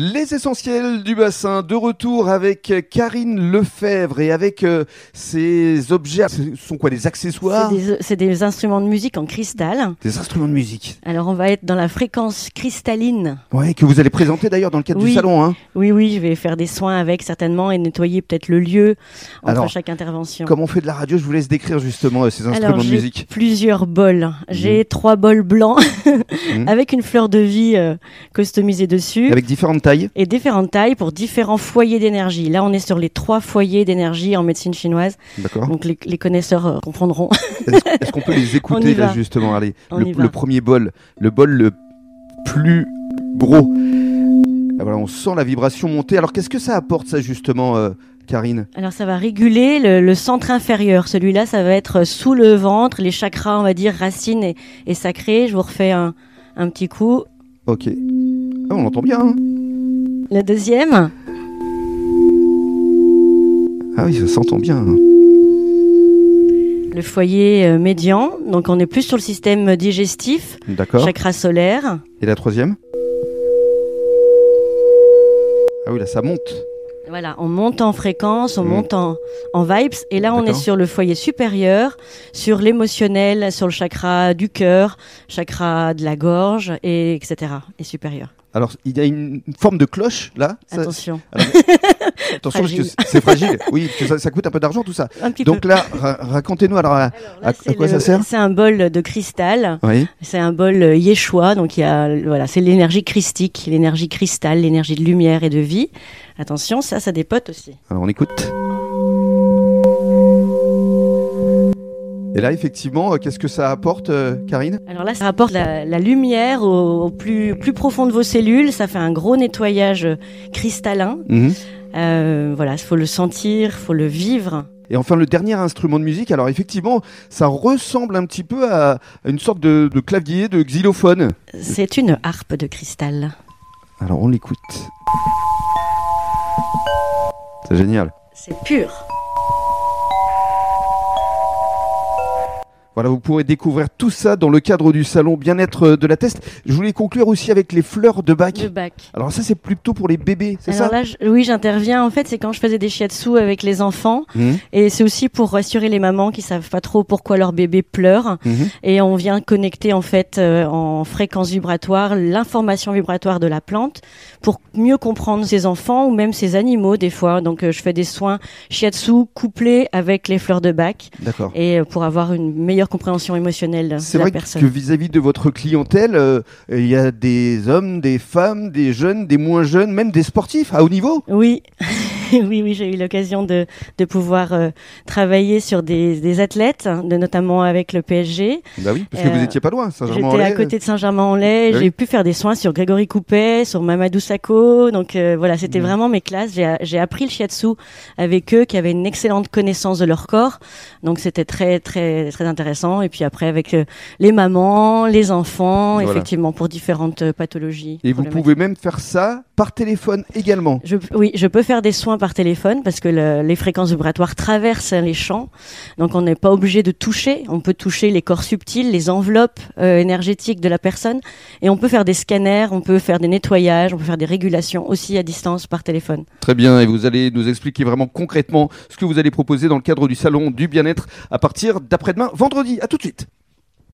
Les essentiels du bassin, de retour avec Karine Lefebvre et avec euh, ces objets. Ce sont quoi des accessoires? C'est des, c'est des instruments de musique en cristal. Des instruments de musique. Alors on va être dans la fréquence cristalline. Ouais, que vous allez présenter d'ailleurs dans le cadre du salon. Hein. Oui, oui, je vais faire des soins avec certainement et nettoyer peut-être le lieu entre Alors, chaque intervention. Comme on fait de la radio, je vous laisse décrire justement euh, ces instruments Alors de j'ai musique. plusieurs bols. J'ai trois bols blancs avec une fleur de vie euh, customisée dessus. Avec différentes tailles. et différentes tailles pour différents foyers d'énergie. Là, on est sur les trois foyers d'énergie en médecine chinoise. D'accord. Donc, les, les connaisseurs euh, comprendront. Est-ce qu'on peut les écouter là justement? Allez, le, premier bol, le bol le plus gros. Ah, voilà, on sent la vibration monter. Alors qu'est-ce que ça apporte ça justement, euh, Karine? Alors, ça va réguler le, le centre inférieur. Celui-là, ça va être sous le ventre, les chakras, on va dire, racines et, et sacrés. Je vous refais un, un petit coup. Ok. Ah, on l'entend bien. hein Le deuxième, ah oui, ça s'entend bien. hein. le foyer euh, médian. Donc, on est plus sur le système digestif, D'accord. chakra solaire. Et la troisième? Ah oui, là ça monte. Voilà, on monte en fréquence, on Mm. monte en, en vibes. Et là, on est sur le foyer supérieur, sur l'émotionnel, sur le chakra du cœur, chakra de la gorge, et etc. Et supérieur. Alors, il y a une forme de cloche là. Ça- Attention, attention parce que c'est- fragile. Oui, parce que ça, ça coûte un peu d'argent tout ça. un petit Donc peu. là, ra- racontez-nous alors. à- Alors là, à- c'est à quoi le- ça sert? C'est un bol de cristal. Oui. C'est un bol euh, Yeshua, donc il y a voilà, c'est l'énergie christique, l'énergie cristal, l'énergie de lumière et de vie. Attention, ça, ça dépote aussi. Alors on écoute. Et là, effectivement, euh, qu'est-ce que ça apporte, euh, Karine? Alors là, ça rapporte la, la lumière au, au plus, plus profond de vos cellules. Ça fait un gros nettoyage euh, cristallin. Mhm. Euh, voilà, il faut le sentir, il faut le vivre. Et enfin, le dernier instrument de musique, alors effectivement, ça ressemble un petit peu à, à une sorte de, de clavier, de xylophone. C'est une harpe de cristal. Alors on l'écoute. C'est génial. C'est pur. Voilà, vous pourrez découvrir tout ça dans le cadre du salon bien-être de la Teste. Je voulais conclure aussi avec les fleurs de bac. Le bac. Alors ça, c'est plutôt pour les bébés, c'est Alors ça? là, je- oui, j'interviens. En fait, c'est quand je faisais des shiatsu avec les enfants. Mhm. Et c'est aussi pour rassurer les mamans qui savent pas trop pourquoi leur bébé pleure. Mhm. Et on vient connecter en fait euh, en fréquence vibratoire l'information vibratoire de la plante pour mieux comprendre ses enfants ou même ses animaux des fois. Donc euh, je fais des soins shiatsu couplés avec les fleurs de bac D'accord. et euh, pour avoir une meilleure compréhension émotionnelle de C'est la vrai personne. que vis-à-vis de votre clientèle, euh, il y a des hommes, des femmes, des jeunes, des moins jeunes, même des sportifs à haut niveau? Oui, oui, oui, j'ai eu l'occasion de, de pouvoir euh, travailler sur des, des athlètes, de, notamment avec le PSG. Bah oui, parce que Euh, vous étiez pas loin, J'étais à Saint-Germain-en-Laye. côté de Saint-Germain-en-Laye. Oui. J'ai pu faire des soins sur Grégory Coupet, sur Mamadou Sakho. Donc euh, voilà, c'était Mhm. vraiment mes classes. J'ai appris le shiatsu avec eux, qui avaient une excellente connaissance de leur corps. Donc c'était très très très intéressant. Et puis après avec euh, les mamans, les enfants, Voilà. effectivement pour différentes euh, pathologies. Et vous pouvez même faire ça par téléphone également. Je, oui, je peux faire des soins par téléphone parce que le- les fréquences vibratoires traversent les champs. Donc on n'est pas obligé de toucher. On peut toucher les corps subtils, les enveloppes euh, énergétiques de la personne. Et on peut faire des scanners, on peut faire des nettoyages, on peut faire des régulations aussi à distance par téléphone. Très bien, et vous allez nous expliquer vraiment concrètement ce que vous allez proposer dans le cadre du salon du bien-être à partir d'après-demain, vendredi. À tout de suite.